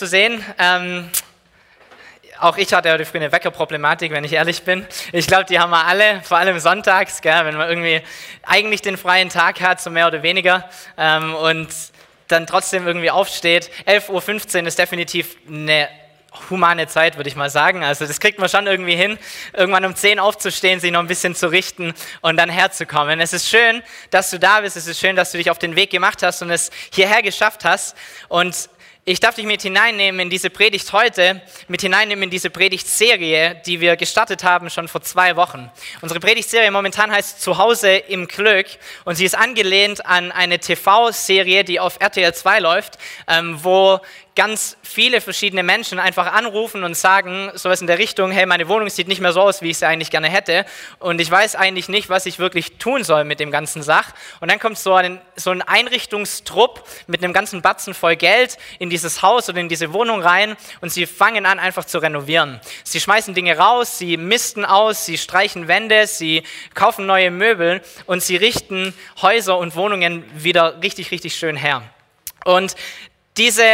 zu sehen. Ähm, auch ich hatte heute früh eine Weckerproblematik, wenn ich ehrlich bin. Ich glaube, die haben wir alle, vor allem sonntags, gell, wenn man irgendwie eigentlich den freien Tag hat, so mehr oder weniger, ähm, und dann trotzdem irgendwie aufsteht. 11.15 Uhr ist definitiv eine humane Zeit, würde ich mal sagen. Also das kriegt man schon irgendwie hin, irgendwann um 10 aufzustehen, sich noch ein bisschen zu richten und dann herzukommen. Es ist schön, dass du da bist. Es ist schön, dass du dich auf den Weg gemacht hast und es hierher geschafft hast. Und ich darf dich mit hineinnehmen in diese Predigt heute, mit hineinnehmen in diese Predigtserie, die wir gestartet haben schon vor zwei Wochen. Unsere Predigtserie momentan heißt Zuhause im Glück und sie ist angelehnt an eine TV-Serie, die auf RTL 2 läuft, ähm, wo ganz viele verschiedene Menschen einfach anrufen und sagen, sowas in der Richtung, hey, meine Wohnung sieht nicht mehr so aus, wie ich sie eigentlich gerne hätte und ich weiß eigentlich nicht, was ich wirklich tun soll mit dem ganzen Sach. Und dann kommt so ein, so ein Einrichtungstrupp mit einem ganzen Batzen voll Geld in dieses Haus oder in diese Wohnung rein und sie fangen an, einfach zu renovieren. Sie schmeißen Dinge raus, sie misten aus, sie streichen Wände, sie kaufen neue Möbel und sie richten Häuser und Wohnungen wieder richtig, richtig schön her. Und diese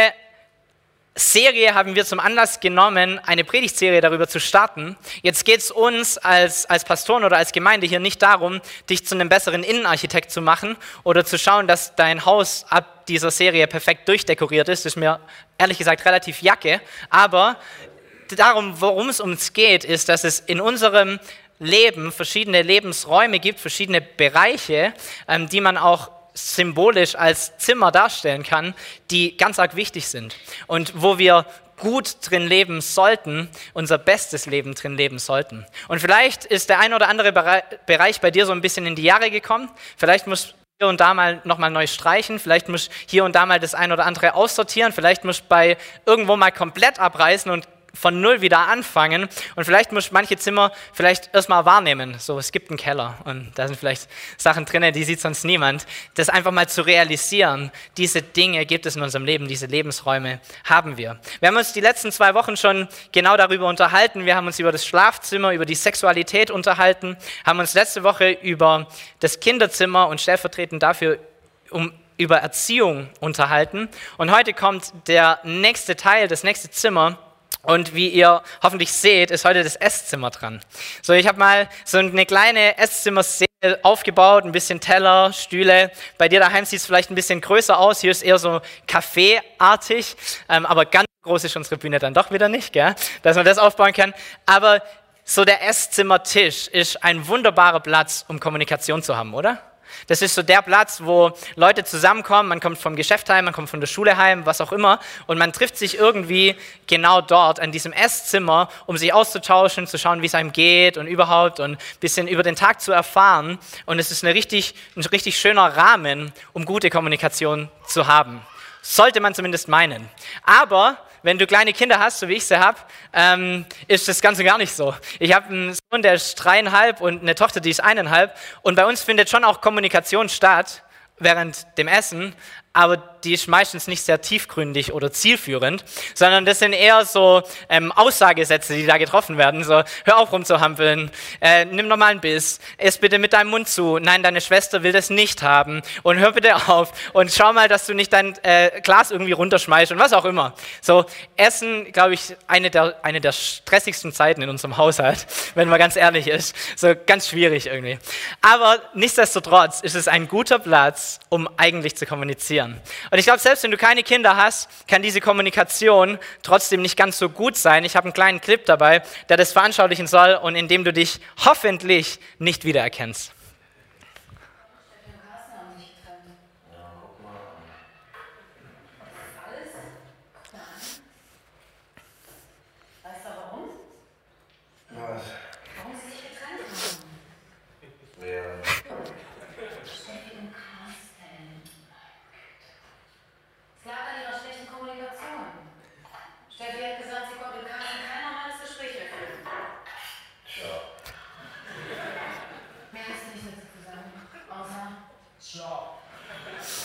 Serie haben wir zum Anlass genommen, eine Predigtserie darüber zu starten. Jetzt geht es uns als, als Pastoren oder als Gemeinde hier nicht darum, dich zu einem besseren Innenarchitekt zu machen oder zu schauen, dass dein Haus ab dieser Serie perfekt durchdekoriert ist. Das ist mir ehrlich gesagt relativ jacke. Aber darum, worum es uns geht, ist, dass es in unserem Leben verschiedene Lebensräume gibt, verschiedene Bereiche, ähm, die man auch symbolisch als Zimmer darstellen kann, die ganz arg wichtig sind und wo wir gut drin leben sollten, unser bestes Leben drin leben sollten. Und vielleicht ist der ein oder andere Bereich bei dir so ein bisschen in die Jahre gekommen. Vielleicht musst hier und da mal nochmal neu streichen, vielleicht musst hier und da mal das ein oder andere aussortieren, vielleicht musst bei irgendwo mal komplett abreißen und von null wieder anfangen. Und vielleicht muss manche Zimmer vielleicht erstmal wahrnehmen. So, es gibt einen Keller und da sind vielleicht Sachen drin, die sieht sonst niemand. Das einfach mal zu realisieren. Diese Dinge gibt es in unserem Leben, diese Lebensräume haben wir. Wir haben uns die letzten zwei Wochen schon genau darüber unterhalten. Wir haben uns über das Schlafzimmer, über die Sexualität unterhalten, haben uns letzte Woche über das Kinderzimmer und stellvertretend dafür um über Erziehung unterhalten. Und heute kommt der nächste Teil, das nächste Zimmer, und wie ihr hoffentlich seht, ist heute das Esszimmer dran. So, ich habe mal so eine kleine Esszimmerszene aufgebaut, ein bisschen Teller, Stühle. Bei dir daheim sieht es vielleicht ein bisschen größer aus. Hier ist eher so Café-artig, ähm, aber ganz groß ist unsere Bühne dann doch wieder nicht, gell? dass man das aufbauen kann. Aber so der Esszimmertisch ist ein wunderbarer Platz, um Kommunikation zu haben, oder? Das ist so der Platz, wo Leute zusammenkommen. Man kommt vom Geschäft heim, man kommt von der Schule heim, was auch immer. Und man trifft sich irgendwie genau dort, an diesem Esszimmer, um sich auszutauschen, zu schauen, wie es einem geht und überhaupt und ein bisschen über den Tag zu erfahren. Und es ist eine richtig, ein richtig schöner Rahmen, um gute Kommunikation zu haben. Sollte man zumindest meinen. Aber wenn du kleine Kinder hast, so wie ich sie habe, ähm, ist das Ganze gar nicht so. Ich habe einen Sohn, der ist dreieinhalb und eine Tochter, die ist eineinhalb. Und bei uns findet schon auch Kommunikation statt während dem Essen, aber die ist meistens nicht sehr tiefgründig oder zielführend, sondern das sind eher so ähm, Aussagesätze, die da getroffen werden. So, hör auf rumzuhampeln, äh, nimm noch mal einen Biss, ess bitte mit deinem Mund zu. Nein, deine Schwester will das nicht haben und hör bitte auf und schau mal, dass du nicht dein äh, Glas irgendwie runterschmeißt und was auch immer. So, Essen, glaube ich, eine der, eine der stressigsten Zeiten in unserem Haushalt, wenn man ganz ehrlich ist. So ganz schwierig irgendwie. Aber nichtsdestotrotz ist es ein guter Platz, um eigentlich zu kommunizieren. Und ich glaube, selbst wenn du keine Kinder hast, kann diese Kommunikation trotzdem nicht ganz so gut sein. Ich habe einen kleinen Clip dabei, der das veranschaulichen soll und in dem du dich hoffentlich nicht wiedererkennst.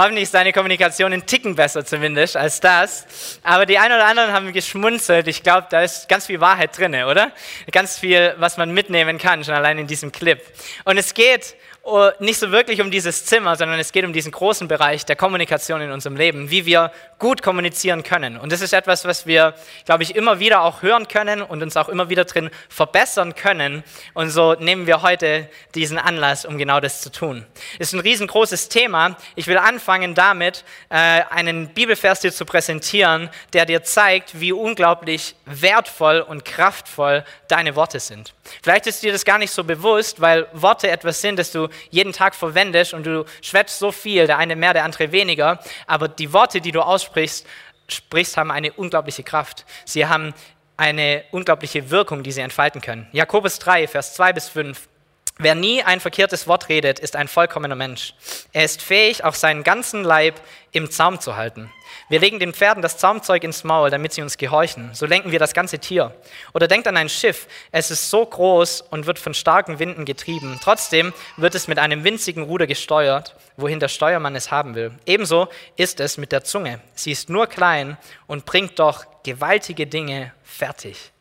Hoffentlich ist deine Kommunikation ein Ticken besser zumindest als das. Aber die einen oder anderen haben geschmunzelt. Ich glaube, da ist ganz viel Wahrheit drin, oder? Ganz viel, was man mitnehmen kann, schon allein in diesem Clip. Und es geht nicht so wirklich um dieses Zimmer, sondern es geht um diesen großen Bereich der Kommunikation in unserem Leben, wie wir gut kommunizieren können. Und das ist etwas, was wir, glaube ich, immer wieder auch hören können und uns auch immer wieder drin verbessern können. Und so nehmen wir heute diesen Anlass, um genau das zu tun. Es ist ein riesengroßes Thema. Ich will anfangen damit, äh, einen Bibelvers dir zu präsentieren, der dir zeigt, wie unglaublich wertvoll und kraftvoll deine Worte sind. Vielleicht ist dir das gar nicht so bewusst, weil Worte etwas sind, das du jeden Tag verwendest und du schwätzt so viel, der eine mehr, der andere weniger, aber die Worte, die du aussprichst, sprichst, haben eine unglaubliche Kraft. Sie haben eine unglaubliche Wirkung, die sie entfalten können. Jakobus 3, Vers 2 bis 5. Wer nie ein verkehrtes Wort redet, ist ein vollkommener Mensch. Er ist fähig, auch seinen ganzen Leib im Zaum zu halten. Wir legen den Pferden das Zaumzeug ins Maul, damit sie uns gehorchen. So lenken wir das ganze Tier. Oder denkt an ein Schiff. Es ist so groß und wird von starken Winden getrieben. Trotzdem wird es mit einem winzigen Ruder gesteuert, wohin der Steuermann es haben will. Ebenso ist es mit der Zunge. Sie ist nur klein und bringt doch gewaltige Dinge fertig.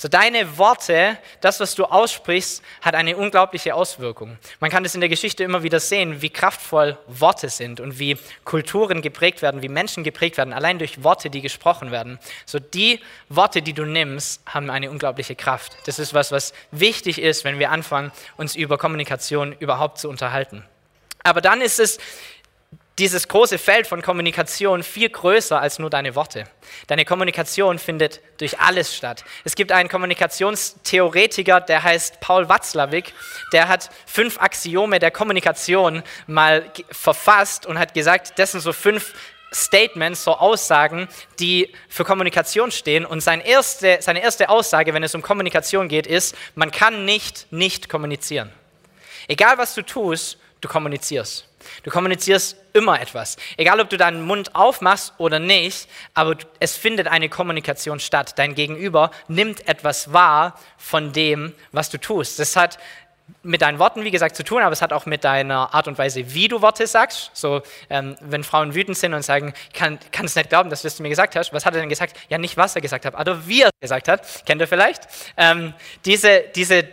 So deine Worte, das, was du aussprichst, hat eine unglaubliche Auswirkung. Man kann es in der Geschichte immer wieder sehen, wie kraftvoll Worte sind und wie Kulturen geprägt werden, wie Menschen geprägt werden, allein durch Worte, die gesprochen werden. So die Worte, die du nimmst, haben eine unglaubliche Kraft. Das ist was, was wichtig ist, wenn wir anfangen, uns über Kommunikation überhaupt zu unterhalten. Aber dann ist es dieses große Feld von Kommunikation viel größer als nur deine Worte. Deine Kommunikation findet durch alles statt. Es gibt einen Kommunikationstheoretiker, der heißt Paul Watzlawick, der hat fünf Axiome der Kommunikation mal verfasst und hat gesagt, das sind so fünf Statements, so Aussagen, die für Kommunikation stehen. Und seine erste, seine erste Aussage, wenn es um Kommunikation geht, ist, man kann nicht nicht kommunizieren. Egal was du tust, du kommunizierst. Du kommunizierst immer etwas. Egal, ob du deinen Mund aufmachst oder nicht, aber es findet eine Kommunikation statt. Dein Gegenüber nimmt etwas wahr von dem, was du tust. Das hat mit deinen Worten, wie gesagt, zu tun, aber es hat auch mit deiner Art und Weise, wie du Worte sagst. So, ähm, wenn Frauen wütend sind und sagen, kann, kann es nicht glauben, dass du das mir gesagt hast. Was hat er denn gesagt? Ja, nicht was er gesagt hat, aber wie er gesagt hat. Kennt ihr vielleicht? Ähm, diese, diese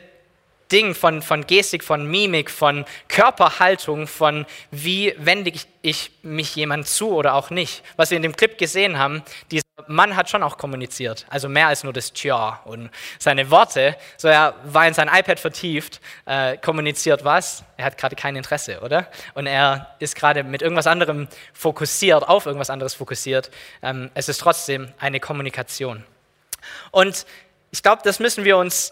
Ding von, von Gestik, von Mimik, von Körperhaltung, von wie wende ich, ich mich jemand zu oder auch nicht. Was wir in dem Clip gesehen haben, dieser Mann hat schon auch kommuniziert, also mehr als nur das Tja und seine Worte. So er war in sein iPad vertieft, äh, kommuniziert was? Er hat gerade kein Interesse, oder? Und er ist gerade mit irgendwas anderem fokussiert, auf irgendwas anderes fokussiert. Ähm, es ist trotzdem eine Kommunikation. Und ich glaube, das müssen wir uns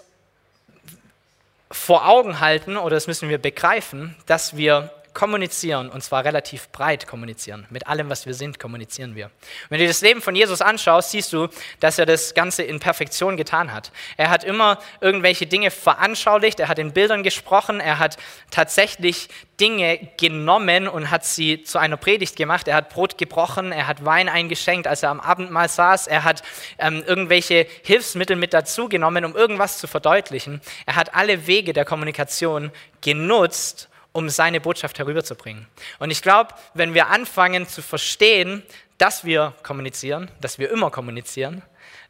vor Augen halten oder das müssen wir begreifen, dass wir kommunizieren und zwar relativ breit kommunizieren. Mit allem, was wir sind, kommunizieren wir. wenn du das Leben von Jesus anschaust, siehst du, dass er das Ganze in Perfektion getan hat. Er hat immer irgendwelche Dinge veranschaulicht, er hat in Bildern gesprochen, er hat tatsächlich Dinge genommen und hat sie zu einer Predigt gemacht. Er hat Brot gebrochen, er hat Wein eingeschenkt, als er am Abendmahl saß. Er hat ähm, irgendwelche Hilfsmittel mit dazu genommen, um irgendwas zu verdeutlichen. Er hat alle Wege der Kommunikation genutzt, um seine Botschaft herüberzubringen. Und ich glaube, wenn wir anfangen zu verstehen, dass wir kommunizieren, dass wir immer kommunizieren,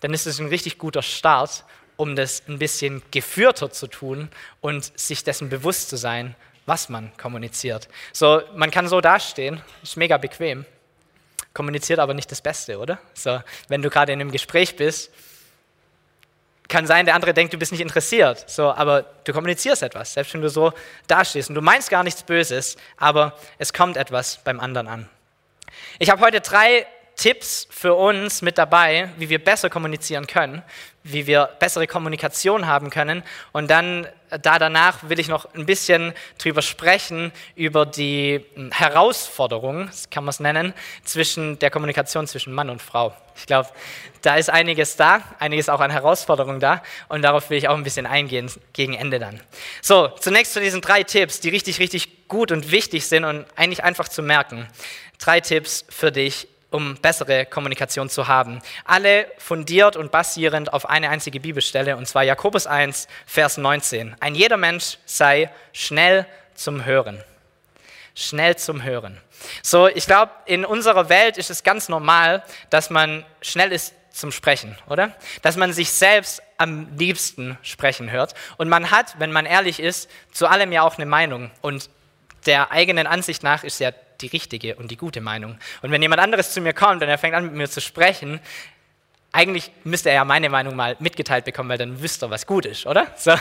dann ist es ein richtig guter Start, um das ein bisschen geführter zu tun und sich dessen bewusst zu sein, was man kommuniziert. So, man kann so dastehen, ist mega bequem, kommuniziert aber nicht das Beste, oder? So, wenn du gerade in einem Gespräch bist kann sein, der andere denkt, du bist nicht interessiert. So, aber du kommunizierst etwas, selbst wenn du so dastehst. Und du meinst gar nichts Böses, aber es kommt etwas beim anderen an. Ich habe heute drei Tipps für uns mit dabei, wie wir besser kommunizieren können, wie wir bessere Kommunikation haben können. Und dann, da danach, will ich noch ein bisschen drüber sprechen, über die hm, Herausforderung, kann man es nennen, zwischen der Kommunikation zwischen Mann und Frau. Ich glaube, da ist einiges da, einiges auch an Herausforderungen da. Und darauf will ich auch ein bisschen eingehen, gegen Ende dann. So, zunächst zu diesen drei Tipps, die richtig, richtig gut und wichtig sind und eigentlich einfach zu merken. Drei Tipps für dich um bessere Kommunikation zu haben. Alle fundiert und basierend auf eine einzige Bibelstelle, und zwar Jakobus 1, Vers 19. Ein jeder Mensch sei schnell zum Hören. Schnell zum Hören. So, ich glaube, in unserer Welt ist es ganz normal, dass man schnell ist zum Sprechen, oder? Dass man sich selbst am liebsten sprechen hört. Und man hat, wenn man ehrlich ist, zu allem ja auch eine Meinung. Und der eigenen Ansicht nach ist ja die richtige und die gute Meinung. Und wenn jemand anderes zu mir kommt und er fängt an mit mir zu sprechen, eigentlich müsste er ja meine Meinung mal mitgeteilt bekommen, weil dann wüsste er, was gut ist, oder? So,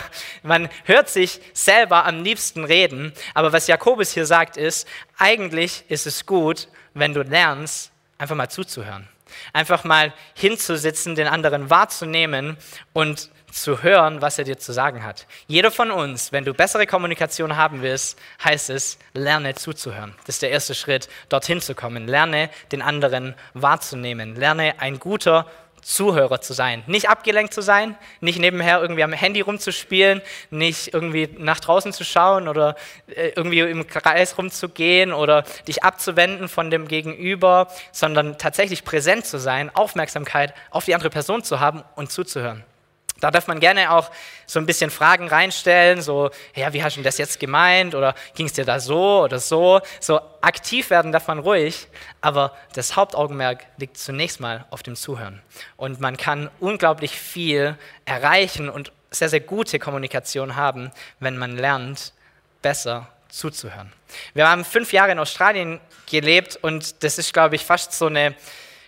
man hört sich selber am liebsten reden, aber was Jakobus hier sagt ist, eigentlich ist es gut, wenn du lernst, einfach mal zuzuhören. Einfach mal hinzusitzen, den anderen wahrzunehmen und zu hören, was er dir zu sagen hat. Jeder von uns, wenn du bessere Kommunikation haben willst, heißt es, lerne zuzuhören. Das ist der erste Schritt, dorthin zu kommen. Lerne den anderen wahrzunehmen. Lerne ein guter Zuhörer zu sein. Nicht abgelenkt zu sein, nicht nebenher irgendwie am Handy rumzuspielen, nicht irgendwie nach draußen zu schauen oder äh, irgendwie im Kreis rumzugehen oder dich abzuwenden von dem Gegenüber, sondern tatsächlich präsent zu sein, Aufmerksamkeit auf die andere Person zu haben und zuzuhören. Da darf man gerne auch so ein bisschen Fragen reinstellen, so, ja, wie hast du das jetzt gemeint oder ging es dir da so oder so. So aktiv werden darf man ruhig, aber das Hauptaugenmerk liegt zunächst mal auf dem Zuhören. Und man kann unglaublich viel erreichen und sehr, sehr gute Kommunikation haben, wenn man lernt, besser zuzuhören. Wir haben fünf Jahre in Australien gelebt und das ist, glaube ich, fast so eine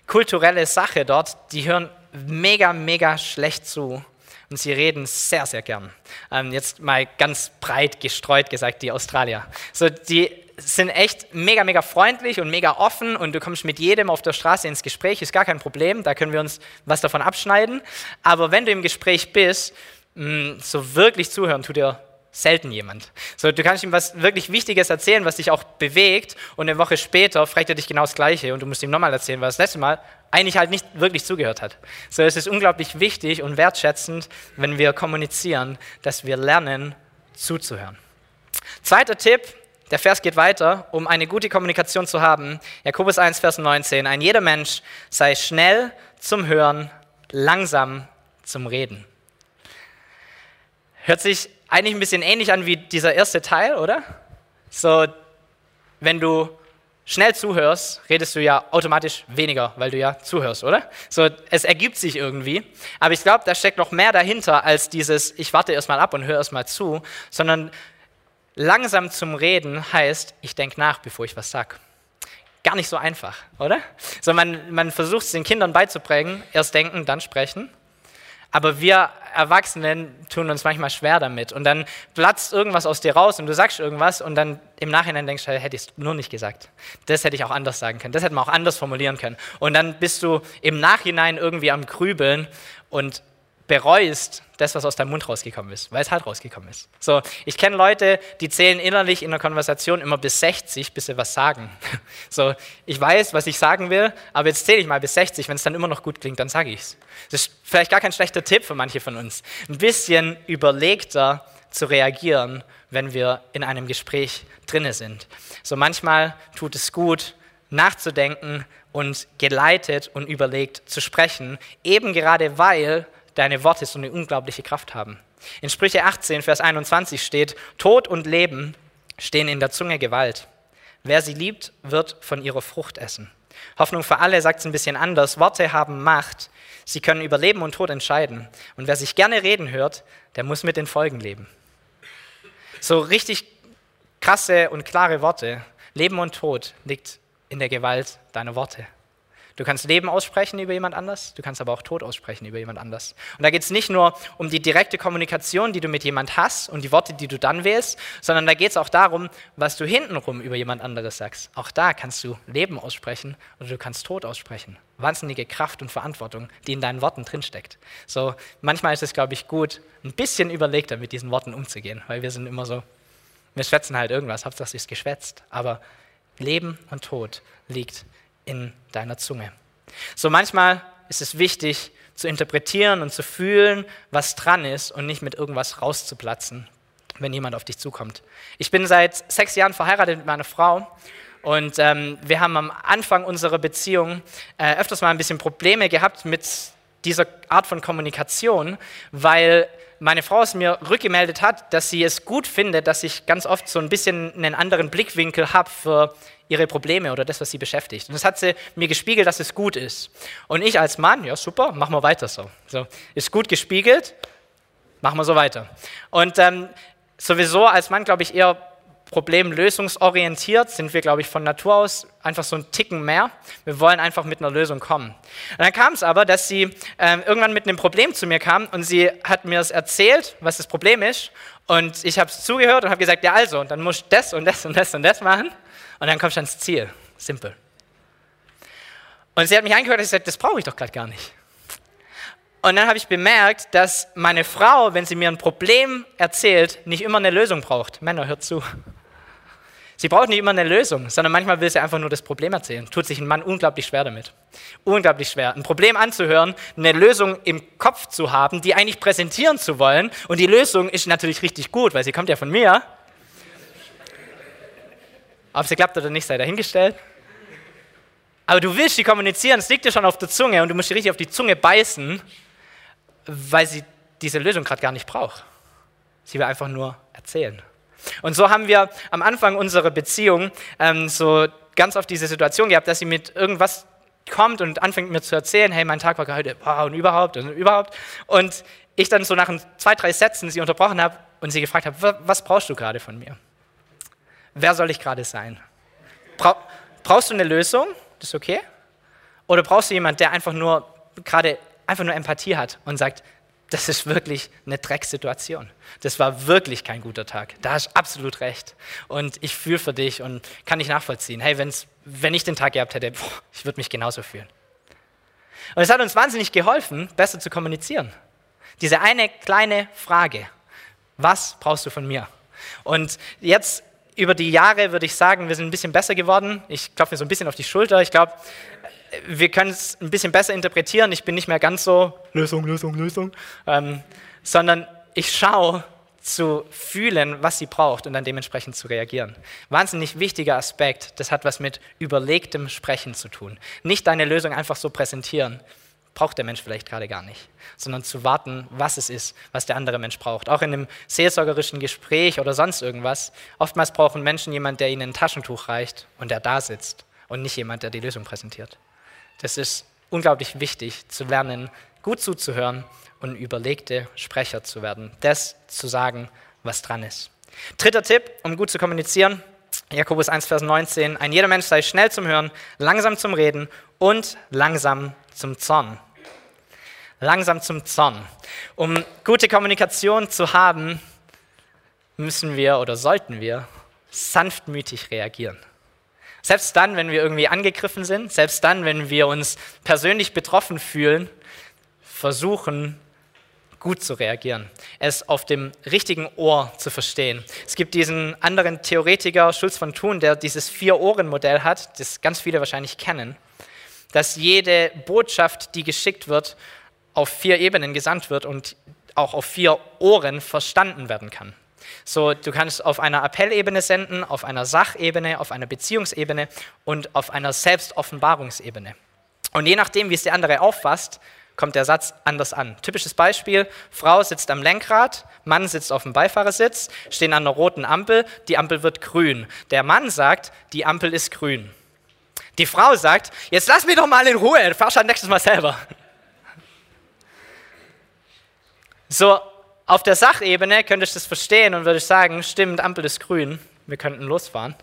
kulturelle Sache dort. Die hören mega, mega schlecht zu und sie reden sehr, sehr gern. Ähm, jetzt mal ganz breit gestreut gesagt, die Australier. So, die sind echt mega, mega freundlich und mega offen und du kommst mit jedem auf der Straße ins Gespräch, ist gar kein Problem, da können wir uns was davon abschneiden. Aber wenn du im Gespräch bist, mh, so wirklich zuhören tut dir selten jemand. So, du kannst ihm was wirklich Wichtiges erzählen, was dich auch bewegt, und eine Woche später fragt er dich genau das Gleiche und du musst ihm nochmal erzählen, was das letzte Mal eigentlich halt nicht wirklich zugehört hat. So, es ist unglaublich wichtig und wertschätzend, wenn wir kommunizieren, dass wir lernen, zuzuhören. Zweiter Tipp, der Vers geht weiter, um eine gute Kommunikation zu haben. Jakobus 1, Vers 19. Ein jeder Mensch sei schnell zum Hören, langsam zum Reden. Hört sich eigentlich ein bisschen ähnlich an wie dieser erste Teil, oder? So, wenn du schnell zuhörst, redest du ja automatisch weniger, weil du ja zuhörst, oder? So, es ergibt sich irgendwie. Aber ich glaube, da steckt noch mehr dahinter als dieses, ich warte erstmal ab und höre erstmal zu, sondern langsam zum Reden heißt, ich denke nach, bevor ich was sage. Gar nicht so einfach, oder? So, man, man versucht es den Kindern beizubringen, erst denken, dann sprechen. Aber wir Erwachsenen tun uns manchmal schwer damit. Und dann platzt irgendwas aus dir raus und du sagst irgendwas und dann im Nachhinein denkst du, hätte ich es nur nicht gesagt. Das hätte ich auch anders sagen können. Das hätte man auch anders formulieren können. Und dann bist du im Nachhinein irgendwie am Grübeln und bereust das, was aus deinem Mund rausgekommen ist, weil es halt rausgekommen ist. So, ich kenne Leute, die zählen innerlich in der Konversation immer bis 60, bis sie was sagen. So, ich weiß, was ich sagen will, aber jetzt zähle ich mal bis 60. Wenn es dann immer noch gut klingt, dann sage ich es. Das ist vielleicht gar kein schlechter Tipp für manche von uns. Ein bisschen überlegter zu reagieren, wenn wir in einem Gespräch drinne sind. So, manchmal tut es gut, nachzudenken und geleitet und überlegt zu sprechen, eben gerade weil deine Worte so eine unglaubliche Kraft haben. In Sprüche 18, Vers 21 steht, Tod und Leben stehen in der Zunge Gewalt. Wer sie liebt, wird von ihrer Frucht essen. Hoffnung für alle sagt es ein bisschen anders. Worte haben Macht. Sie können über Leben und Tod entscheiden. Und wer sich gerne reden hört, der muss mit den Folgen leben. So richtig krasse und klare Worte. Leben und Tod liegt in der Gewalt deiner Worte. Du kannst Leben aussprechen über jemand anders, du kannst aber auch Tod aussprechen über jemand anders. Und da geht es nicht nur um die direkte Kommunikation, die du mit jemand hast und die Worte, die du dann wählst, sondern da geht es auch darum, was du hintenrum über jemand anderes sagst. Auch da kannst du Leben aussprechen oder du kannst Tod aussprechen. Wahnsinnige Kraft und Verantwortung, die in deinen Worten drinsteckt. So, manchmal ist es, glaube ich, gut, ein bisschen überlegter mit diesen Worten umzugehen, weil wir sind immer so, wir schwätzen halt irgendwas, Hauptsache es ist geschwätzt. Aber Leben und Tod liegt in deiner Zunge. So manchmal ist es wichtig zu interpretieren und zu fühlen, was dran ist und nicht mit irgendwas rauszuplatzen, wenn jemand auf dich zukommt. Ich bin seit sechs Jahren verheiratet mit meiner Frau und ähm, wir haben am Anfang unserer Beziehung äh, öfters mal ein bisschen Probleme gehabt mit dieser Art von Kommunikation, weil meine Frau es mir rückgemeldet hat, dass sie es gut findet, dass ich ganz oft so ein bisschen einen anderen Blickwinkel habe für ihre Probleme oder das, was sie beschäftigt. Und das hat sie mir gespiegelt, dass es gut ist. Und ich als Mann, ja super, machen wir weiter so. so ist gut gespiegelt, machen wir so weiter. Und ähm, sowieso als Mann, glaube ich, eher problemlösungsorientiert, sind wir, glaube ich, von Natur aus einfach so ein Ticken mehr. Wir wollen einfach mit einer Lösung kommen. Und dann kam es aber, dass sie äh, irgendwann mit einem Problem zu mir kam und sie hat mir es erzählt, was das Problem ist. Und ich habe es zugehört und habe gesagt, ja also, dann musst du das und das und das und das machen und dann kommst du ans Ziel. Simpel. Und sie hat mich angehört und gesagt, das brauche ich doch gerade gar nicht. Und dann habe ich bemerkt, dass meine Frau, wenn sie mir ein Problem erzählt, nicht immer eine Lösung braucht. Männer, hört zu. Sie braucht nicht immer eine Lösung, sondern manchmal will sie einfach nur das Problem erzählen. Tut sich ein Mann unglaublich schwer damit. Unglaublich schwer. Ein Problem anzuhören, eine Lösung im Kopf zu haben, die eigentlich präsentieren zu wollen. Und die Lösung ist natürlich richtig gut, weil sie kommt ja von mir. Ob sie klappt oder nicht, sei dahingestellt. Aber du willst die kommunizieren, es liegt dir schon auf der Zunge und du musst dich richtig auf die Zunge beißen, weil sie diese Lösung gerade gar nicht braucht. Sie will einfach nur erzählen. Und so haben wir am Anfang unserer Beziehung ähm, so ganz oft diese Situation gehabt, dass sie mit irgendwas kommt und anfängt mir zu erzählen, hey, mein Tag war heute, wow, und überhaupt und überhaupt. Und ich dann so nach zwei, drei Sätzen sie unterbrochen habe und sie gefragt habe, was brauchst du gerade von mir? Wer soll ich gerade sein? Bra brauchst du eine Lösung? Das ist okay? Oder brauchst du jemanden, der einfach nur gerade einfach nur Empathie hat und sagt, das ist wirklich eine Drecksituation. Das war wirklich kein guter Tag. Da hast du absolut recht. Und ich fühle für dich und kann dich nachvollziehen. Hey, wenn's, wenn ich den Tag gehabt hätte, boah, ich würde mich genauso fühlen. Und es hat uns wahnsinnig geholfen, besser zu kommunizieren. Diese eine kleine Frage. Was brauchst du von mir? Und jetzt über die Jahre würde ich sagen, wir sind ein bisschen besser geworden. Ich klopfe mir so ein bisschen auf die Schulter. Ich glaube, wir können es ein bisschen besser interpretieren. Ich bin nicht mehr ganz so Lösung, Lösung, Lösung, ähm, sondern ich schaue zu fühlen, was sie braucht und dann dementsprechend zu reagieren. Wahnsinnig wichtiger Aspekt, das hat was mit überlegtem Sprechen zu tun. Nicht deine Lösung einfach so präsentieren, braucht der Mensch vielleicht gerade gar nicht, sondern zu warten, was es ist, was der andere Mensch braucht. Auch in einem seelsorgerischen Gespräch oder sonst irgendwas. Oftmals brauchen Menschen jemanden, der ihnen ein Taschentuch reicht und der da sitzt und nicht jemand, der die Lösung präsentiert. Das ist unglaublich wichtig, zu lernen, gut zuzuhören und überlegte Sprecher zu werden. Das zu sagen, was dran ist. Dritter Tipp, um gut zu kommunizieren, Jakobus 1, Vers 19. Ein jeder Mensch sei schnell zum Hören, langsam zum Reden und langsam zum Zorn. Langsam zum Zorn. Um gute Kommunikation zu haben, müssen wir oder sollten wir sanftmütig reagieren. Selbst dann, wenn wir irgendwie angegriffen sind, selbst dann, wenn wir uns persönlich betroffen fühlen, versuchen, gut zu reagieren, es auf dem richtigen Ohr zu verstehen. Es gibt diesen anderen Theoretiker, Schulz von Thun, der dieses Vier-Ohren-Modell hat, das ganz viele wahrscheinlich kennen, dass jede Botschaft, die geschickt wird, auf vier Ebenen gesandt wird und auch auf vier Ohren verstanden werden kann. So, du kannst auf einer Appellebene senden, auf einer Sachebene, auf einer Beziehungsebene und auf einer Selbstoffenbarungsebene. Und je nachdem, wie es der andere auffasst, kommt der Satz anders an. Typisches Beispiel, Frau sitzt am Lenkrad, Mann sitzt auf dem Beifahrersitz, stehen an einer roten Ampel, die Ampel wird grün. Der Mann sagt, die Ampel ist grün. Die Frau sagt, jetzt lass mich doch mal in Ruhe, fahr schon nächstes Mal selber. So, auf der Sachebene könnte ich das verstehen und würde ich sagen, stimmt, Ampel ist grün, wir könnten losfahren.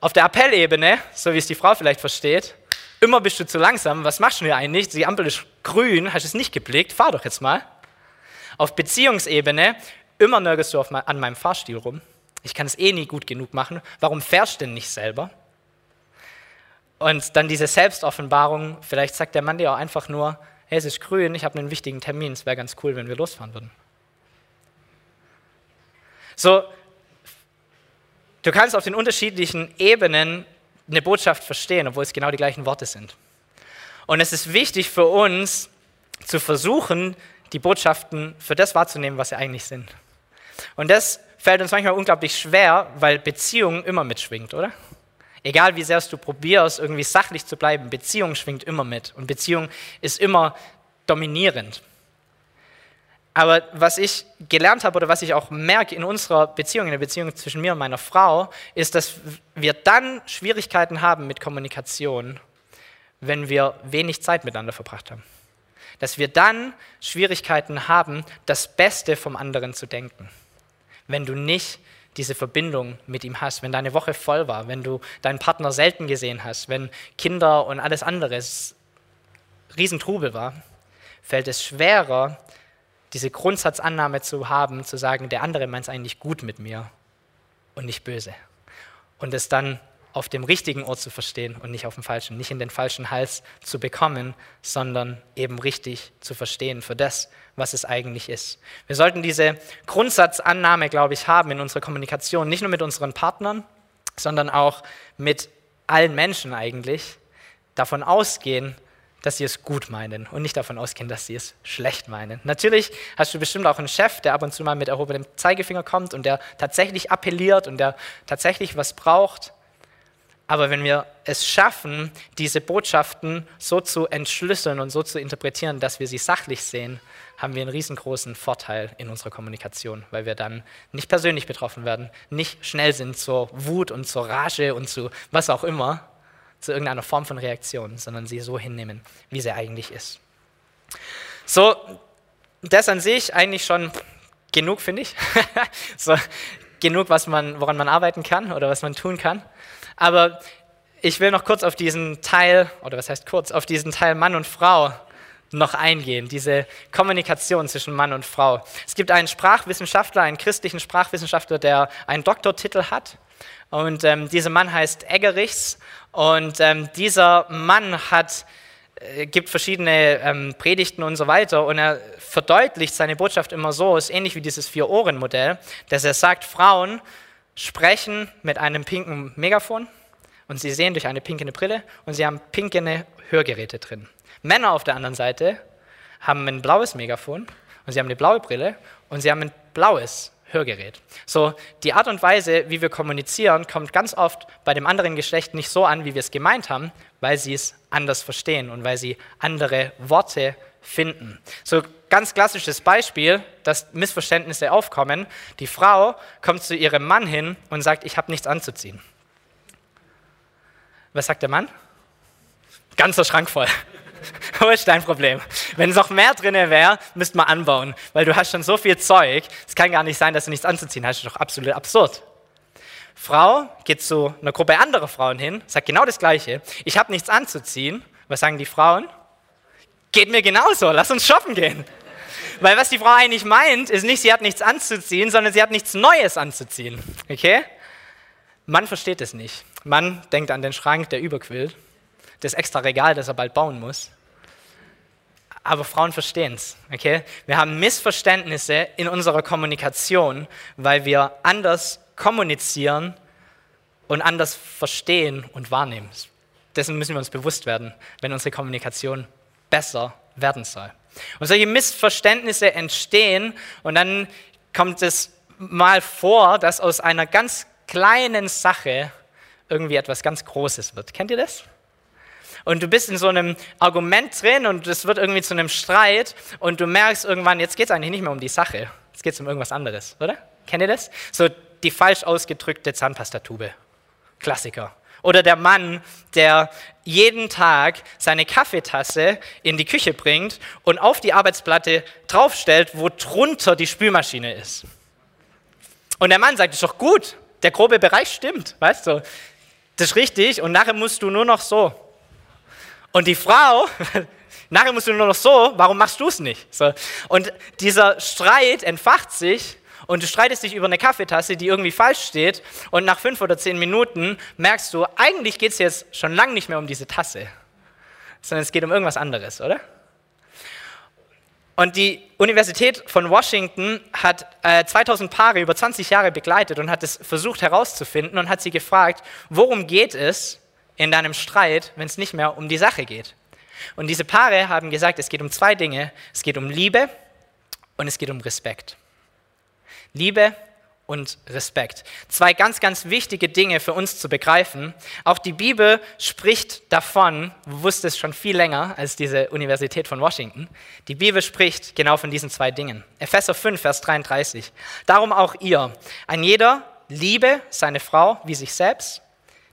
Auf der Appellebene, so wie es die Frau vielleicht versteht, immer bist du zu langsam, was machst du hier eigentlich? Die Ampel ist grün, hast du es nicht geblickt, fahr doch jetzt mal. Auf Beziehungsebene, immer nörgelst du mein, an meinem Fahrstil rum. Ich kann es eh nie gut genug machen. Warum fährst du denn nicht selber? Und dann diese Selbstoffenbarung, vielleicht sagt der Mann dir auch einfach nur, hey, es ist grün, ich habe einen wichtigen Termin, es wäre ganz cool, wenn wir losfahren würden. So, du kannst auf den unterschiedlichen Ebenen eine Botschaft verstehen, obwohl es genau die gleichen Worte sind. Und es ist wichtig für uns zu versuchen, die Botschaften für das wahrzunehmen, was sie eigentlich sind. Und das fällt uns manchmal unglaublich schwer, weil Beziehung immer mitschwingt, oder? Egal wie sehr du probierst, irgendwie sachlich zu bleiben, Beziehung schwingt immer mit und Beziehung ist immer dominierend. Aber was ich gelernt habe oder was ich auch merke in unserer Beziehung, in der Beziehung zwischen mir und meiner Frau, ist, dass wir dann Schwierigkeiten haben mit Kommunikation, wenn wir wenig Zeit miteinander verbracht haben. Dass wir dann Schwierigkeiten haben, das Beste vom anderen zu denken. Wenn du nicht diese Verbindung mit ihm hast, wenn deine Woche voll war, wenn du deinen Partner selten gesehen hast, wenn Kinder und alles andere Riesentrubel war, fällt es schwerer, diese Grundsatzannahme zu haben, zu sagen, der andere meint es eigentlich gut mit mir und nicht böse. Und es dann auf dem richtigen Ort zu verstehen und nicht auf dem falschen, nicht in den falschen Hals zu bekommen, sondern eben richtig zu verstehen für das, was es eigentlich ist. Wir sollten diese Grundsatzannahme, glaube ich, haben in unserer Kommunikation, nicht nur mit unseren Partnern, sondern auch mit allen Menschen eigentlich, davon ausgehen, dass sie es gut meinen und nicht davon ausgehen, dass sie es schlecht meinen. Natürlich hast du bestimmt auch einen Chef, der ab und zu mal mit erhobenem Zeigefinger kommt und der tatsächlich appelliert und der tatsächlich was braucht. Aber wenn wir es schaffen, diese Botschaften so zu entschlüsseln und so zu interpretieren, dass wir sie sachlich sehen, haben wir einen riesengroßen Vorteil in unserer Kommunikation, weil wir dann nicht persönlich betroffen werden, nicht schnell sind zur Wut und zur Rage und zu was auch immer, zu irgendeiner Form von Reaktion, sondern sie so hinnehmen, wie sie eigentlich ist. So, das an sich eigentlich schon genug, finde ich. so, genug, was man, woran man arbeiten kann oder was man tun kann. Aber ich will noch kurz auf diesen Teil, oder was heißt kurz, auf diesen Teil Mann und Frau noch eingehen, diese Kommunikation zwischen Mann und Frau. Es gibt einen Sprachwissenschaftler, einen christlichen Sprachwissenschaftler, der einen Doktortitel hat. Und ähm, dieser Mann heißt Eggerichs und ähm, dieser Mann hat, äh, gibt verschiedene ähm, Predigten und so weiter und er verdeutlicht seine Botschaft immer so, ist ähnlich wie dieses Vier-Ohren-Modell, dass er sagt, Frauen sprechen mit einem pinken Megafon und sie sehen durch eine pinkene Brille und sie haben pinkene Hörgeräte drin. Männer auf der anderen Seite haben ein blaues Megafon und sie haben eine blaue Brille und sie haben ein blaues Hörgerät. So, die Art und Weise, wie wir kommunizieren, kommt ganz oft bei dem anderen Geschlecht nicht so an, wie wir es gemeint haben, weil sie es anders verstehen und weil sie andere Worte finden. So ganz klassisches Beispiel, dass Missverständnisse aufkommen. Die Frau kommt zu ihrem Mann hin und sagt, ich habe nichts anzuziehen. Was sagt der Mann? Ganzer Schrank voll. Wo ist dein Problem? Wenn noch mehr drin wäre, müsste man anbauen, weil du hast schon so viel Zeug. Es kann gar nicht sein, dass du nichts anzuziehen hast. Das ist doch absolut absurd. Frau geht zu einer Gruppe anderer Frauen hin, sagt genau das Gleiche. Ich habe nichts anzuziehen. Was sagen die Frauen? Geht mir genauso, lass uns shoppen gehen. Weil was die Frau eigentlich meint, ist nicht, sie hat nichts anzuziehen, sondern sie hat nichts Neues anzuziehen. Okay? Mann versteht es nicht. Mann denkt an den Schrank, der überquillt, das extra Regal, das er bald bauen muss aber Frauen verstehen es. Okay? Wir haben Missverständnisse in unserer Kommunikation, weil wir anders kommunizieren und anders verstehen und wahrnehmen. Dessen müssen wir uns bewusst werden, wenn unsere Kommunikation besser werden soll. Und solche Missverständnisse entstehen und dann kommt es mal vor, dass aus einer ganz kleinen Sache irgendwie etwas ganz Großes wird. Kennt ihr das? und du bist in so einem Argument drin und es wird irgendwie zu einem Streit und du merkst irgendwann, jetzt geht es eigentlich nicht mehr um die Sache, jetzt geht es um irgendwas anderes, oder? Kennt ihr das? So die falsch ausgedrückte Zahnpastatube. Klassiker. Oder der Mann, der jeden Tag seine Kaffeetasse in die Küche bringt und auf die Arbeitsplatte draufstellt, wo drunter die Spülmaschine ist. Und der Mann sagt, das ist doch gut, der grobe Bereich stimmt, weißt du? Das ist richtig und nachher musst du nur noch so. Und die Frau, nachher musst du nur noch so, warum machst du es nicht? So. Und dieser Streit entfacht sich und du streitest dich über eine Kaffeetasse, die irgendwie falsch steht und nach fünf oder zehn Minuten merkst du, eigentlich geht es jetzt schon lange nicht mehr um diese Tasse, sondern es geht um irgendwas anderes, oder? Und die Universität von Washington hat äh, 2000 Paare über 20 Jahre begleitet und hat es versucht herauszufinden und hat sie gefragt, worum geht es, in deinem Streit, wenn es nicht mehr um die Sache geht. Und diese Paare haben gesagt, es geht um zwei Dinge. Es geht um Liebe und es geht um Respekt. Liebe und Respekt. Zwei ganz, ganz wichtige Dinge für uns zu begreifen. Auch die Bibel spricht davon, wusste es schon viel länger als diese Universität von Washington. Die Bibel spricht genau von diesen zwei Dingen. Epheser 5, Vers 33. Darum auch ihr. Ein jeder liebe seine Frau wie sich selbst.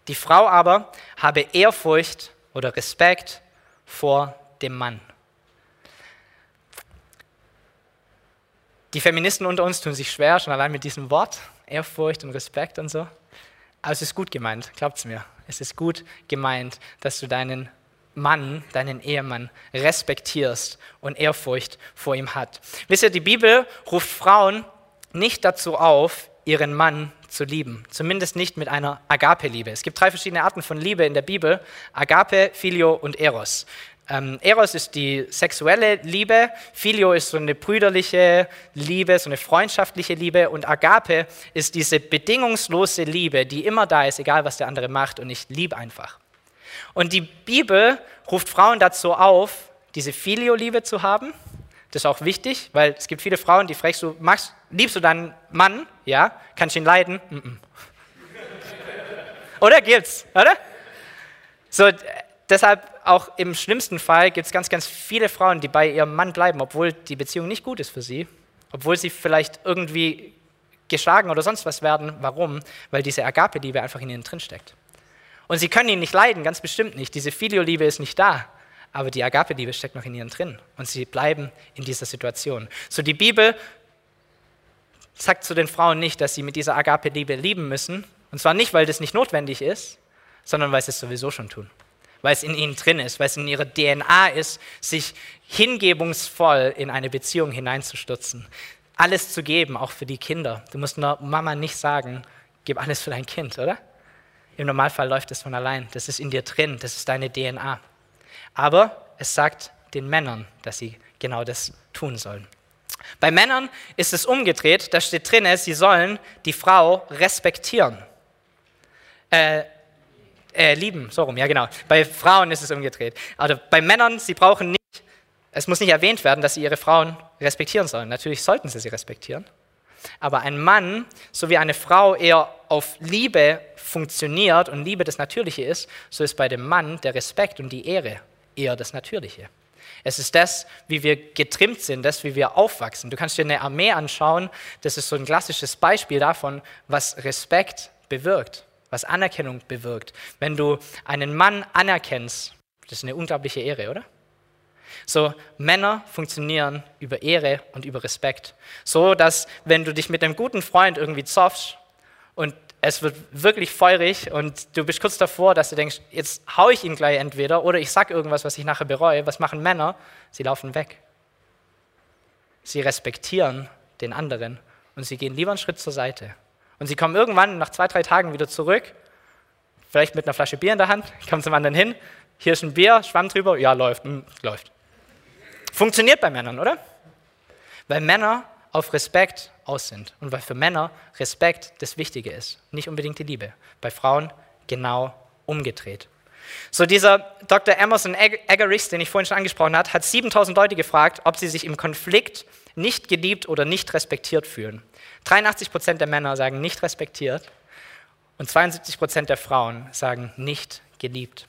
Die Frau aber habe Ehrfurcht oder Respekt vor dem Mann. Die Feministen unter uns tun sich schwer, schon allein mit diesem Wort, Ehrfurcht und Respekt und so. Aber es ist gut gemeint, glaubt es mir. Es ist gut gemeint, dass du deinen Mann, deinen Ehemann respektierst und Ehrfurcht vor ihm hat. Wisst ihr, die Bibel ruft Frauen nicht dazu auf, ihren Mann zu lieben. Zumindest nicht mit einer Agape-Liebe. Es gibt drei verschiedene Arten von Liebe in der Bibel: Agape, Filio und Eros. Ähm, Eros ist die sexuelle Liebe, Filio ist so eine brüderliche Liebe, so eine freundschaftliche Liebe und Agape ist diese bedingungslose Liebe, die immer da ist, egal was der andere macht und ich liebe einfach. Und die Bibel ruft Frauen dazu auf, diese Filio-Liebe zu haben. Das ist auch wichtig, weil es gibt viele Frauen, die fragst du, magst, liebst du deinen Mann? Ja. Kannst du ihn leiden? Mm -mm. oder gibt's, oder? So, deshalb auch im schlimmsten Fall gibt es ganz, ganz viele Frauen, die bei ihrem Mann bleiben, obwohl die Beziehung nicht gut ist für sie, obwohl sie vielleicht irgendwie geschlagen oder sonst was werden. Warum? Weil diese Agape-Liebe einfach in ihnen drin steckt. Und sie können ihn nicht leiden, ganz bestimmt nicht. Diese Filio-Liebe ist nicht da, aber die Agape-Liebe steckt noch in ihnen drin und sie bleiben in dieser Situation. So die Bibel sagt zu den Frauen nicht, dass sie mit dieser Agape-Liebe lieben müssen. Und zwar nicht, weil das nicht notwendig ist, sondern weil sie es sowieso schon tun weil es in ihnen drin ist, weil es in ihrer DNA ist, sich hingebungsvoll in eine Beziehung hineinzustürzen. Alles zu geben, auch für die Kinder. Du musst nur Mama nicht sagen, gib alles für dein Kind, oder? Im Normalfall läuft es von allein. Das ist in dir drin, das ist deine DNA. Aber es sagt den Männern, dass sie genau das tun sollen. Bei Männern ist es umgedreht, da steht drin, sie sollen die Frau respektieren. Äh, äh, lieben, so rum, ja genau. Bei Frauen ist es umgedreht. Also bei Männern, sie brauchen nicht, es muss nicht erwähnt werden, dass sie ihre Frauen respektieren sollen. Natürlich sollten sie sie respektieren. Aber ein Mann, so wie eine Frau eher auf Liebe funktioniert und Liebe das Natürliche ist, so ist bei dem Mann der Respekt und die Ehre eher das Natürliche. Es ist das, wie wir getrimmt sind, das, wie wir aufwachsen. Du kannst dir eine Armee anschauen, das ist so ein klassisches Beispiel davon, was Respekt bewirkt was Anerkennung bewirkt. Wenn du einen Mann anerkennst, das ist eine unglaubliche Ehre, oder? So, Männer funktionieren über Ehre und über Respekt. So, dass wenn du dich mit einem guten Freund irgendwie zoffst und es wird wirklich feurig und du bist kurz davor, dass du denkst, jetzt hau ich ihn gleich entweder oder ich sag irgendwas, was ich nachher bereue. Was machen Männer? Sie laufen weg. Sie respektieren den anderen und sie gehen lieber einen Schritt zur Seite. Und sie kommen irgendwann nach zwei, drei Tagen wieder zurück, vielleicht mit einer Flasche Bier in der Hand, kommen zum anderen hin, hier ist ein Bier, Schwamm drüber, ja, läuft, mh, hm, läuft. Funktioniert bei Männern, oder? Weil Männer auf Respekt aus sind und weil für Männer Respekt das Wichtige ist, nicht unbedingt die Liebe. Bei Frauen genau umgedreht. So dieser Dr. Emerson Eggerichs, den ich vorhin schon angesprochen habe, hat 7000 Leute gefragt, ob sie sich im Konflikt nicht geliebt oder nicht respektiert fühlen. 83 Prozent der Männer sagen nicht respektiert und 72 Prozent der Frauen sagen nicht geliebt.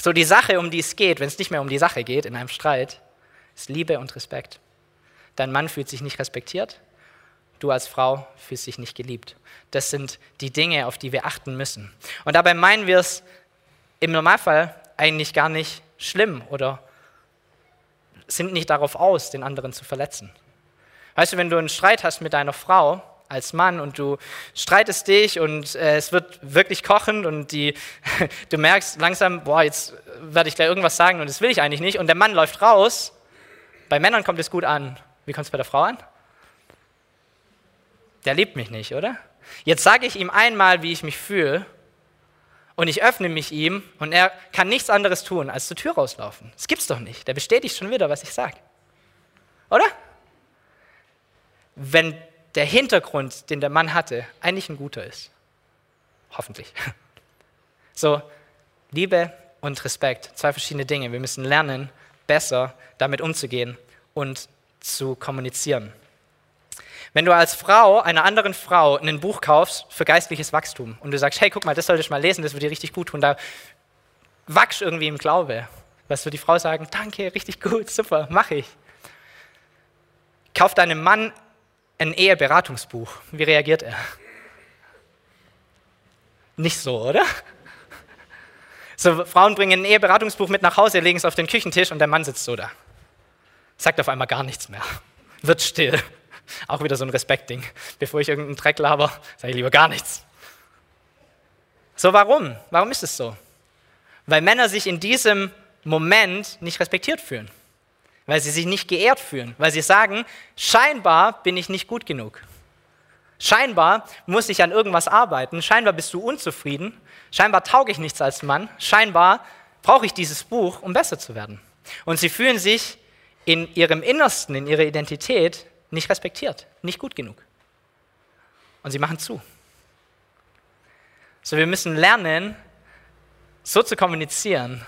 So die Sache, um die es geht, wenn es nicht mehr um die Sache geht in einem Streit, ist Liebe und Respekt. Dein Mann fühlt sich nicht respektiert, du als Frau fühlst dich nicht geliebt. Das sind die Dinge, auf die wir achten müssen. Und dabei meinen wir es im Normalfall eigentlich gar nicht schlimm oder sind nicht darauf aus, den anderen zu verletzen. Weißt du, wenn du einen Streit hast mit deiner Frau als Mann und du streitest dich und äh, es wird wirklich kochend und die, du merkst langsam, boah, jetzt werde ich gleich irgendwas sagen und das will ich eigentlich nicht und der Mann läuft raus, bei Männern kommt es gut an. Wie kommt es bei der Frau an? Der liebt mich nicht, oder? Jetzt sage ich ihm einmal, wie ich mich fühle und ich öffne mich ihm und er kann nichts anderes tun, als zur Tür rauslaufen. Das gibt's doch nicht. Der bestätigt schon wieder, was ich sage. Oder? wenn der Hintergrund, den der Mann hatte, eigentlich ein guter ist. Hoffentlich. So, Liebe und Respekt, zwei verschiedene Dinge. Wir müssen lernen, besser damit umzugehen und zu kommunizieren. Wenn du als Frau einer anderen Frau ein Buch kaufst für geistliches Wachstum und du sagst, hey, guck mal, das solltest du mal lesen, das wird dir richtig gut tun, da wachst irgendwie im Glaube. Was wird die Frau sagen? Danke, richtig gut, super, mache ich. Kauf deinem Mann ein Eheberatungsbuch. Wie reagiert er? Nicht so, oder? So, Frauen bringen ein Eheberatungsbuch mit nach Hause, legen es auf den Küchentisch und der Mann sitzt so da. Sagt auf einmal gar nichts mehr. Wird still. Auch wieder so ein Respektding. Bevor ich irgendeinen Dreck laber, sage ich lieber gar nichts. So, warum? Warum ist es so? Weil Männer sich in diesem Moment nicht respektiert fühlen. Weil sie sich nicht geehrt fühlen. Weil sie sagen, scheinbar bin ich nicht gut genug. Scheinbar muss ich an irgendwas arbeiten. Scheinbar bist du unzufrieden. Scheinbar tauge ich nichts als Mann. Scheinbar brauche ich dieses Buch, um besser zu werden. Und sie fühlen sich in ihrem Innersten, in ihrer Identität nicht respektiert, nicht gut genug. Und sie machen zu. So, wir müssen lernen, so zu kommunizieren,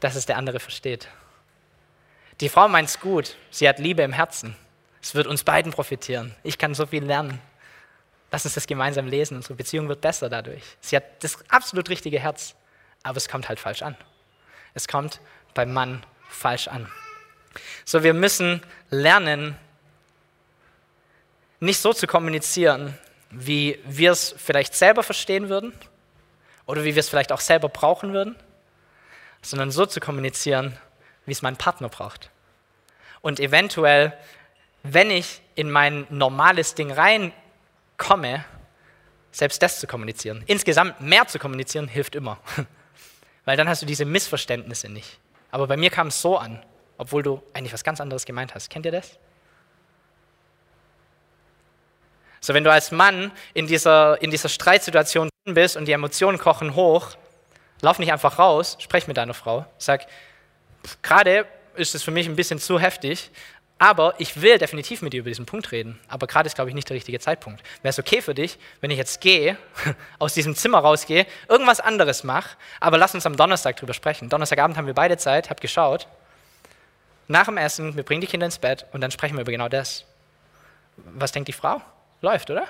dass es der andere versteht. Die Frau meint es gut, sie hat Liebe im Herzen. Es wird uns beiden profitieren. Ich kann so viel lernen. Lass uns das gemeinsam lesen. Unsere Beziehung wird besser dadurch. Sie hat das absolut richtige Herz, aber es kommt halt falsch an. Es kommt beim Mann falsch an. So, wir müssen lernen, nicht so zu kommunizieren, wie wir es vielleicht selber verstehen würden oder wie wir es vielleicht auch selber brauchen würden, sondern so zu kommunizieren, wie es mein Partner braucht. Und eventuell, wenn ich in mein normales Ding rein komme, selbst das zu kommunizieren. Insgesamt mehr zu kommunizieren hilft immer. Weil dann hast du diese Missverständnisse nicht. Aber bei mir kam es so an, obwohl du eigentlich was ganz anderes gemeint hast. Kennt ihr das? So, wenn du als Mann in dieser, in dieser Streitsituation bist und die Emotionen kochen hoch, lauf nicht einfach raus, sprech mit deiner Frau, sag, gerade ist es für mich ein bisschen zu heftig, aber ich will definitiv mit dir über diesen Punkt reden. Aber gerade ist, glaube ich, nicht der richtige Zeitpunkt. Wäre es okay für dich, wenn ich jetzt gehe, aus diesem Zimmer rausgehe, irgendwas anderes mache, aber lass uns am Donnerstag drüber sprechen. Donnerstagabend haben wir beide Zeit, hab geschaut. Nach dem Essen, wir bringen die Kinder ins Bett und dann sprechen wir über genau das. Was denkt die Frau? Läuft, oder?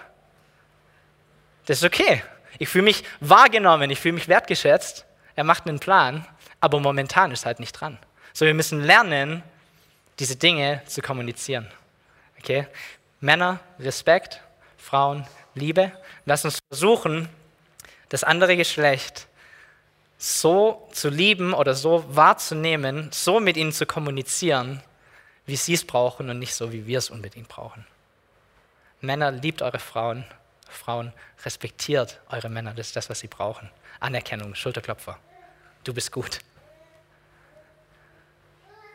Das ist okay. Ich fühle mich wahrgenommen, ich fühle mich wertgeschätzt. Er macht einen Plan, aber momentan ist halt nicht dran. So, wir müssen lernen, diese Dinge zu kommunizieren. Okay? Männer, Respekt, Frauen, Liebe. Lass uns versuchen, das andere Geschlecht so zu lieben oder so wahrzunehmen, so mit ihnen zu kommunizieren, wie sie es brauchen und nicht so, wie wir es unbedingt brauchen. Männer, liebt eure Frauen. Frauen, respektiert eure Männer. Das ist das, was sie brauchen. Anerkennung, Schulterklopfer. Du bist gut.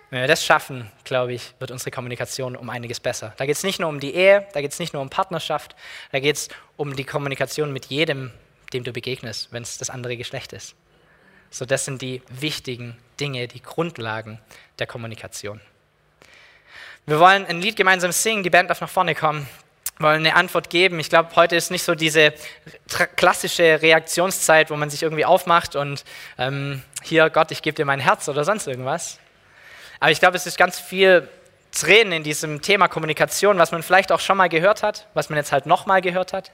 Wenn wir das schaffen, glaube ich, wird unsere Kommunikation um einiges besser. Da geht es nicht nur um die Ehe, da geht es nicht nur um Partnerschaft, da geht es um die Kommunikation mit jedem, dem du begegnest, wenn es das andere Geschlecht ist. So, das sind die wichtigen Dinge, die Grundlagen der Kommunikation. Wir wollen ein Lied gemeinsam singen, die Band darf nach vorne kommen, wollen eine Antwort geben. Ich glaube, heute ist nicht so diese klassische Reaktionszeit, wo man sich irgendwie aufmacht und ähm, hier, Gott, ich gebe dir mein Herz oder sonst irgendwas, aber ich glaube, es ist ganz viel drin in diesem Thema Kommunikation, was man vielleicht auch schon mal gehört hat, was man jetzt halt nochmal gehört hat,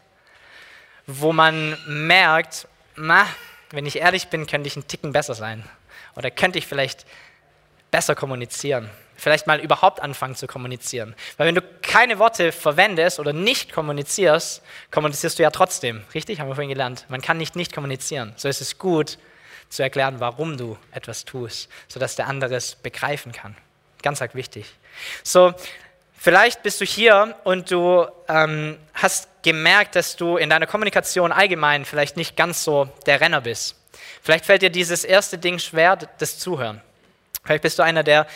wo man merkt, na, wenn ich ehrlich bin, könnte ich einen Ticken besser sein. Oder könnte ich vielleicht besser kommunizieren. Vielleicht mal überhaupt anfangen zu kommunizieren. Weil wenn du keine Worte verwendest oder nicht kommunizierst, kommunizierst du ja trotzdem. Richtig? Haben wir vorhin gelernt. Man kann nicht nicht kommunizieren. So ist es gut, zu erklären, warum du etwas tust, sodass der andere es begreifen kann. Ganz arg wichtig. So, vielleicht bist du hier und du ähm, hast gemerkt, dass du in deiner Kommunikation allgemein vielleicht nicht ganz so der Renner bist. Vielleicht fällt dir dieses erste Ding schwer, das Zuhören. Vielleicht bist du einer, der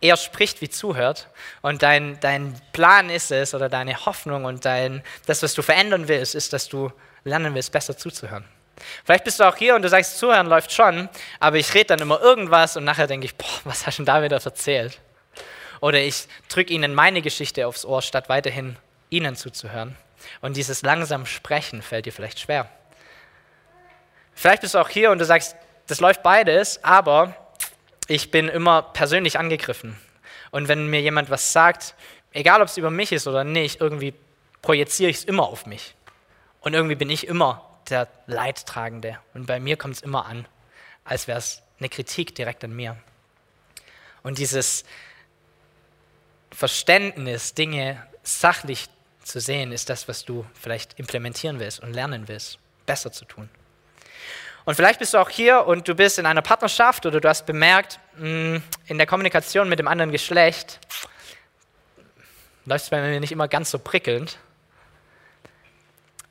eher spricht wie zuhört und dein, dein Plan ist es oder deine Hoffnung und dein, das, was du verändern willst, ist, dass du lernen willst, besser zuzuhören. Vielleicht bist du auch hier und du sagst, zuhören läuft schon, aber ich rede dann immer irgendwas und nachher denke ich, boah, was hast du denn da wieder erzählt? Oder ich drücke ihnen meine Geschichte aufs Ohr, statt weiterhin ihnen zuzuhören. Und dieses langsam Sprechen fällt dir vielleicht schwer. Vielleicht bist du auch hier und du sagst, das läuft beides, aber ich bin immer persönlich angegriffen. Und wenn mir jemand was sagt, egal ob es über mich ist oder nicht, irgendwie projiziere ich es immer auf mich. Und irgendwie bin ich immer der Leidtragende. Und bei mir kommt es immer an, als wäre es eine Kritik direkt an mir. Und dieses Verständnis, Dinge sachlich zu sehen, ist das, was du vielleicht implementieren willst und lernen willst, besser zu tun. Und vielleicht bist du auch hier und du bist in einer Partnerschaft oder du hast bemerkt, mm, in der Kommunikation mit dem anderen Geschlecht läuft es bei mir nicht immer ganz so prickelnd.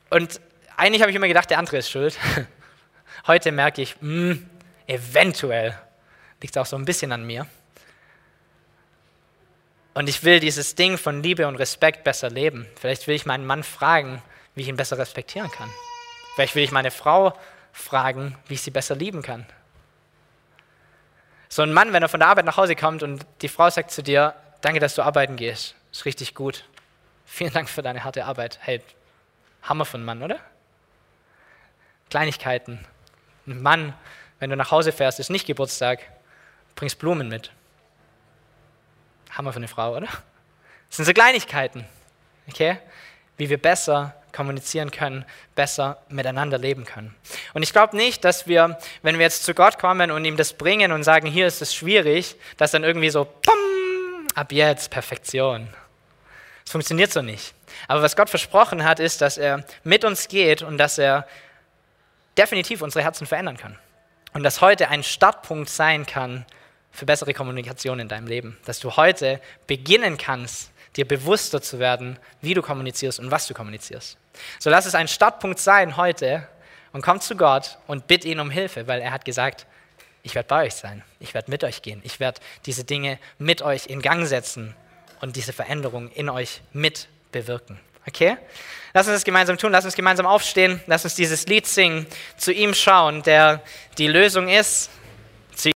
Und eigentlich habe ich immer gedacht, der andere ist schuld. Heute merke ich, mh, mm, eventuell liegt es auch so ein bisschen an mir. Und ich will dieses Ding von Liebe und Respekt besser leben. Vielleicht will ich meinen Mann fragen, wie ich ihn besser respektieren kann. Vielleicht will ich meine Frau fragen, wie ich sie besser lieben kann. So ein Mann, wenn er von der Arbeit nach Hause kommt und die Frau sagt zu dir, danke, dass du arbeiten gehst, ist richtig gut. Vielen Dank für deine harte Arbeit. Hey, Hammer von Mann, oder? Kleinigkeiten. Ein Mann, wenn du nach Hause fährst, ist nicht Geburtstag, bringst Blumen mit. Hammer für eine Frau, oder? Das sind so Kleinigkeiten, okay? Wie wir besser kommunizieren können, besser miteinander leben können. Und ich glaube nicht, dass wir, wenn wir jetzt zu Gott kommen und ihm das bringen und sagen, hier ist es schwierig, dass dann irgendwie so, pum, ab jetzt Perfektion. Es funktioniert so nicht. Aber was Gott versprochen hat, ist, dass er mit uns geht und dass er definitiv unsere Herzen verändern kann. Und dass heute ein Startpunkt sein kann für bessere Kommunikation in deinem Leben. Dass du heute beginnen kannst, dir bewusster zu werden, wie du kommunizierst und was du kommunizierst. So lass es ein Startpunkt sein heute und komm zu Gott und bitt ihn um Hilfe, weil er hat gesagt, ich werde bei euch sein, ich werde mit euch gehen, ich werde diese Dinge mit euch in Gang setzen und diese Veränderung in euch mit bewirken. Okay? Lass uns das gemeinsam tun, lass uns gemeinsam aufstehen, lass uns dieses Lied singen, zu ihm schauen, der die Lösung ist